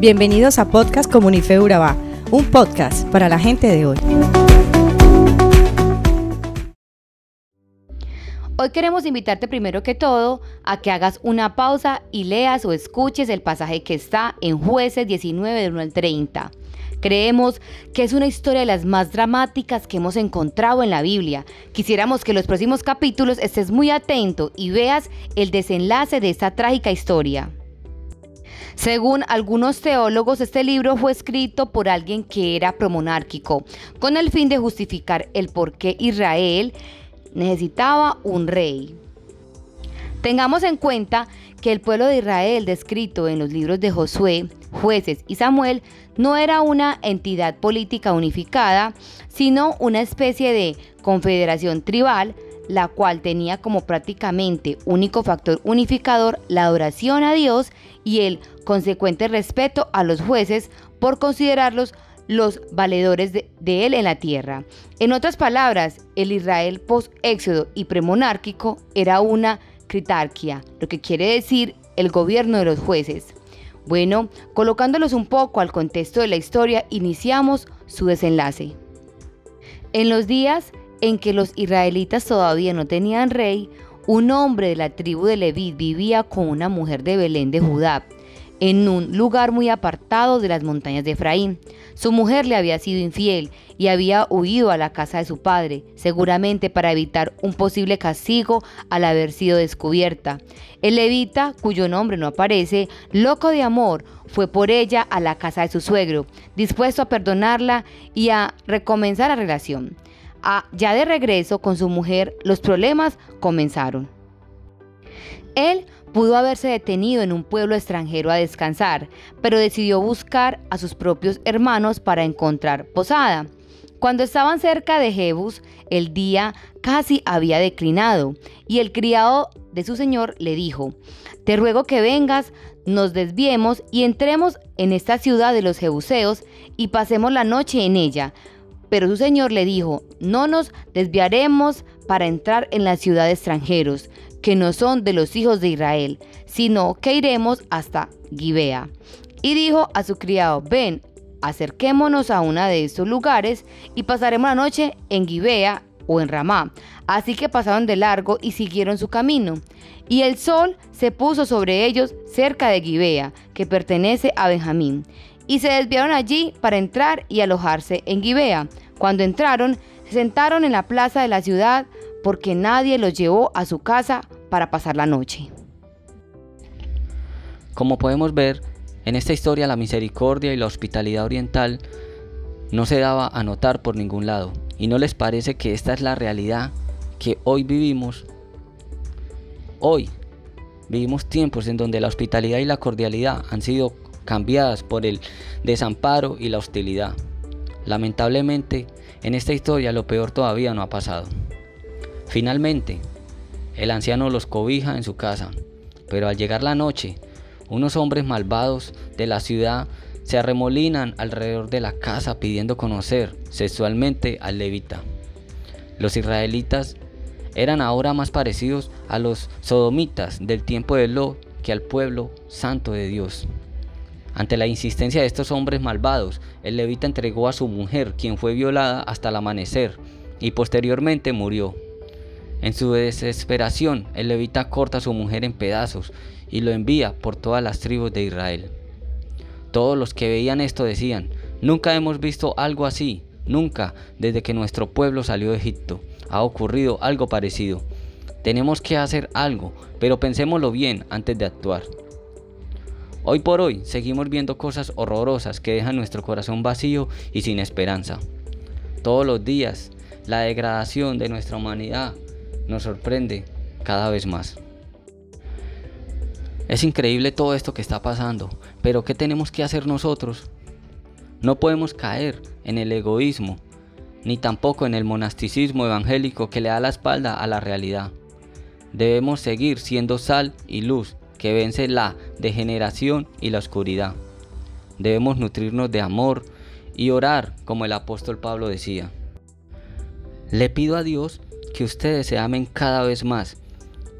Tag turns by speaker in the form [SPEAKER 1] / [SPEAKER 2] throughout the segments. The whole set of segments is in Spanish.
[SPEAKER 1] Bienvenidos a Podcast Comunife Urabá, un podcast para la gente de hoy.
[SPEAKER 2] Hoy queremos invitarte primero que todo a que hagas una pausa y leas o escuches el pasaje que está en Jueces 19 de 1 al 30. Creemos que es una historia de las más dramáticas que hemos encontrado en la Biblia. Quisiéramos que en los próximos capítulos estés muy atento y veas el desenlace de esta trágica historia. Según algunos teólogos, este libro fue escrito por alguien que era promonárquico, con el fin de justificar el por qué Israel necesitaba un rey. Tengamos en cuenta que el pueblo de Israel descrito en los libros de Josué, jueces y Samuel no era una entidad política unificada, sino una especie de confederación tribal, la cual tenía como prácticamente único factor unificador la adoración a Dios y el consecuente respeto a los jueces por considerarlos los valedores de, él en la tierra. En otras palabras, el Israel post-éxodo y premonárquico era una critarquia, lo que quiere decir el gobierno de los jueces. Bueno, colocándolos un poco al contexto de la historia, iniciamos su desenlace. En los días en que los israelitas todavía no tenían rey, un hombre de la tribu de Leví vivía con una mujer de Belén de Judá en un lugar muy apartado de las montañas de Efraín. Su mujer le había sido infiel y había huido a la casa de su padre, seguramente para evitar un posible castigo al haber sido descubierta. El levita, cuyo nombre no aparece, loco de amor, fue por ella a la casa de su suegro, dispuesto a perdonarla y a recomenzar la relación. Ya de regreso con su mujer, los problemas comenzaron. Él Pudo haberse detenido en un pueblo extranjero a descansar, pero decidió buscar a sus propios hermanos para encontrar posada. Cuando estaban cerca de Jebus, el día casi había declinado, y el criado de su señor le dijo, Te ruego que vengas, nos desviemos y entremos en esta ciudad de los Jebuseos y pasemos la noche en ella. Pero su señor le dijo, No nos desviaremos para entrar en la ciudad de extranjeros, que no son de los hijos de Israel, sino que iremos hasta Gibea. Y dijo a su criado, ven, acerquémonos a una de estos lugares y pasaremos la noche en Gibea o en Ramá. Así que pasaron de largo y siguieron su camino. Y el sol se puso sobre ellos cerca de Gibea, que pertenece a Benjamín. Y se desviaron allí para entrar y alojarse en Gibea. Cuando entraron, se sentaron en la plaza de la ciudad porque nadie los llevó a su casa para pasar la noche.
[SPEAKER 3] Como podemos ver, en esta historia la misericordia y la hospitalidad oriental no se daba a notar por ningún lado. ¿Y no les parece que esta es la realidad que hoy vivimos? Hoy vivimos tiempos en donde la hospitalidad y la cordialidad han sido cambiadas por el desamparo y la hostilidad. Lamentablemente, en esta historia lo peor todavía no ha pasado. Finalmente, el anciano los cobija en su casa, pero al llegar la noche, unos hombres malvados de la ciudad se arremolinan alrededor de la casa pidiendo conocer sexualmente al levita. Los israelitas eran ahora más parecidos a los sodomitas del tiempo de Lot que al pueblo santo de Dios. Ante la insistencia de estos hombres malvados, el levita entregó a su mujer, quien fue violada hasta el amanecer, y posteriormente murió. En su desesperación, el levita corta a su mujer en pedazos y lo envía por todas las tribus de Israel. Todos los que veían esto decían, nunca hemos visto algo así, nunca desde que nuestro pueblo salió de Egipto ha ocurrido algo parecido. Tenemos que hacer algo, pero pensémoslo bien antes de actuar. Hoy por hoy seguimos viendo cosas horrorosas que dejan nuestro corazón vacío y sin esperanza. Todos los días, la degradación de nuestra humanidad nos sorprende cada vez más. Es increíble todo esto que está pasando, pero ¿qué tenemos que hacer nosotros? No podemos caer en el egoísmo, ni tampoco en el monasticismo evangélico que le da la espalda a la realidad. Debemos seguir siendo sal y luz que vence la degeneración y la oscuridad. Debemos nutrirnos de amor y orar como el apóstol Pablo decía. Le pido a Dios que ustedes se amen cada vez más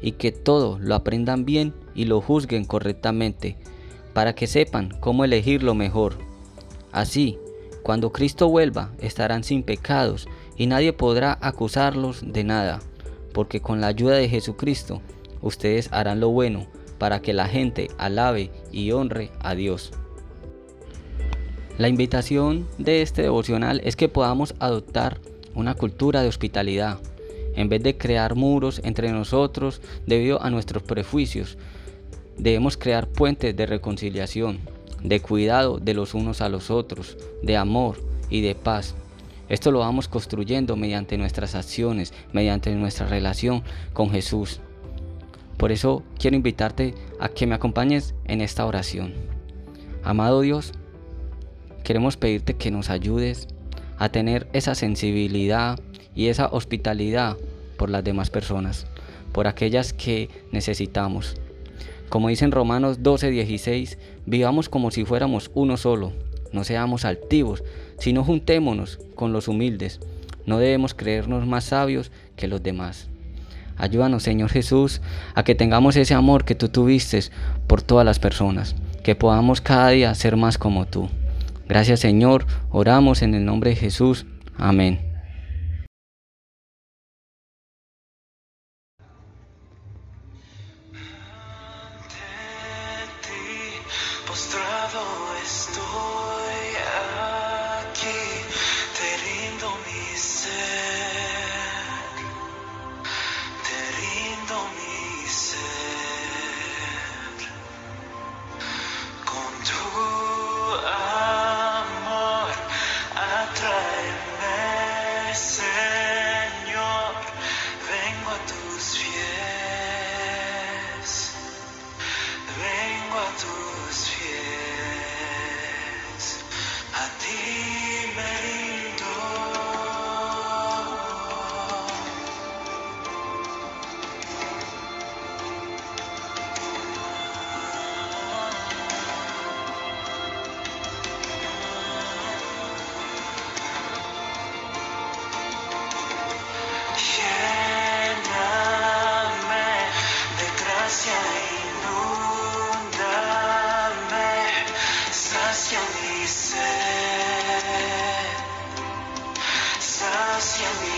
[SPEAKER 3] y que todo lo aprendan bien y lo juzguen correctamente, para que sepan cómo elegir lo mejor. Así, cuando Cristo vuelva, estarán sin pecados y nadie podrá acusarlos de nada, porque con la ayuda de Jesucristo, ustedes harán lo bueno para que la gente alabe y honre a Dios. La invitación de este devocional es que podamos adoptar una cultura de hospitalidad, en vez de crear muros entre nosotros debido a nuestros prejuicios. Debemos crear puentes de reconciliación, de cuidado de los unos a los otros, de amor y de paz. Esto lo vamos construyendo mediante nuestras acciones, mediante nuestra relación con Jesús. Por eso quiero invitarte a que me acompañes en esta oración. Amado Dios, queremos pedirte que nos ayudes a tener esa sensibilidad y esa hospitalidad por las demás personas, por aquellas que necesitamos. Como dicen Romanos 12:16, vivamos como si fuéramos uno solo, no seamos altivos, sino juntémonos con los humildes. No debemos creernos más sabios que los demás. Ayúdanos, Señor Jesús, a que tengamos ese amor que tú tuviste por todas las personas, que podamos cada día ser más como tú. Gracias, Señor. Oramos en el nombre de Jesús. Amén.
[SPEAKER 1] can be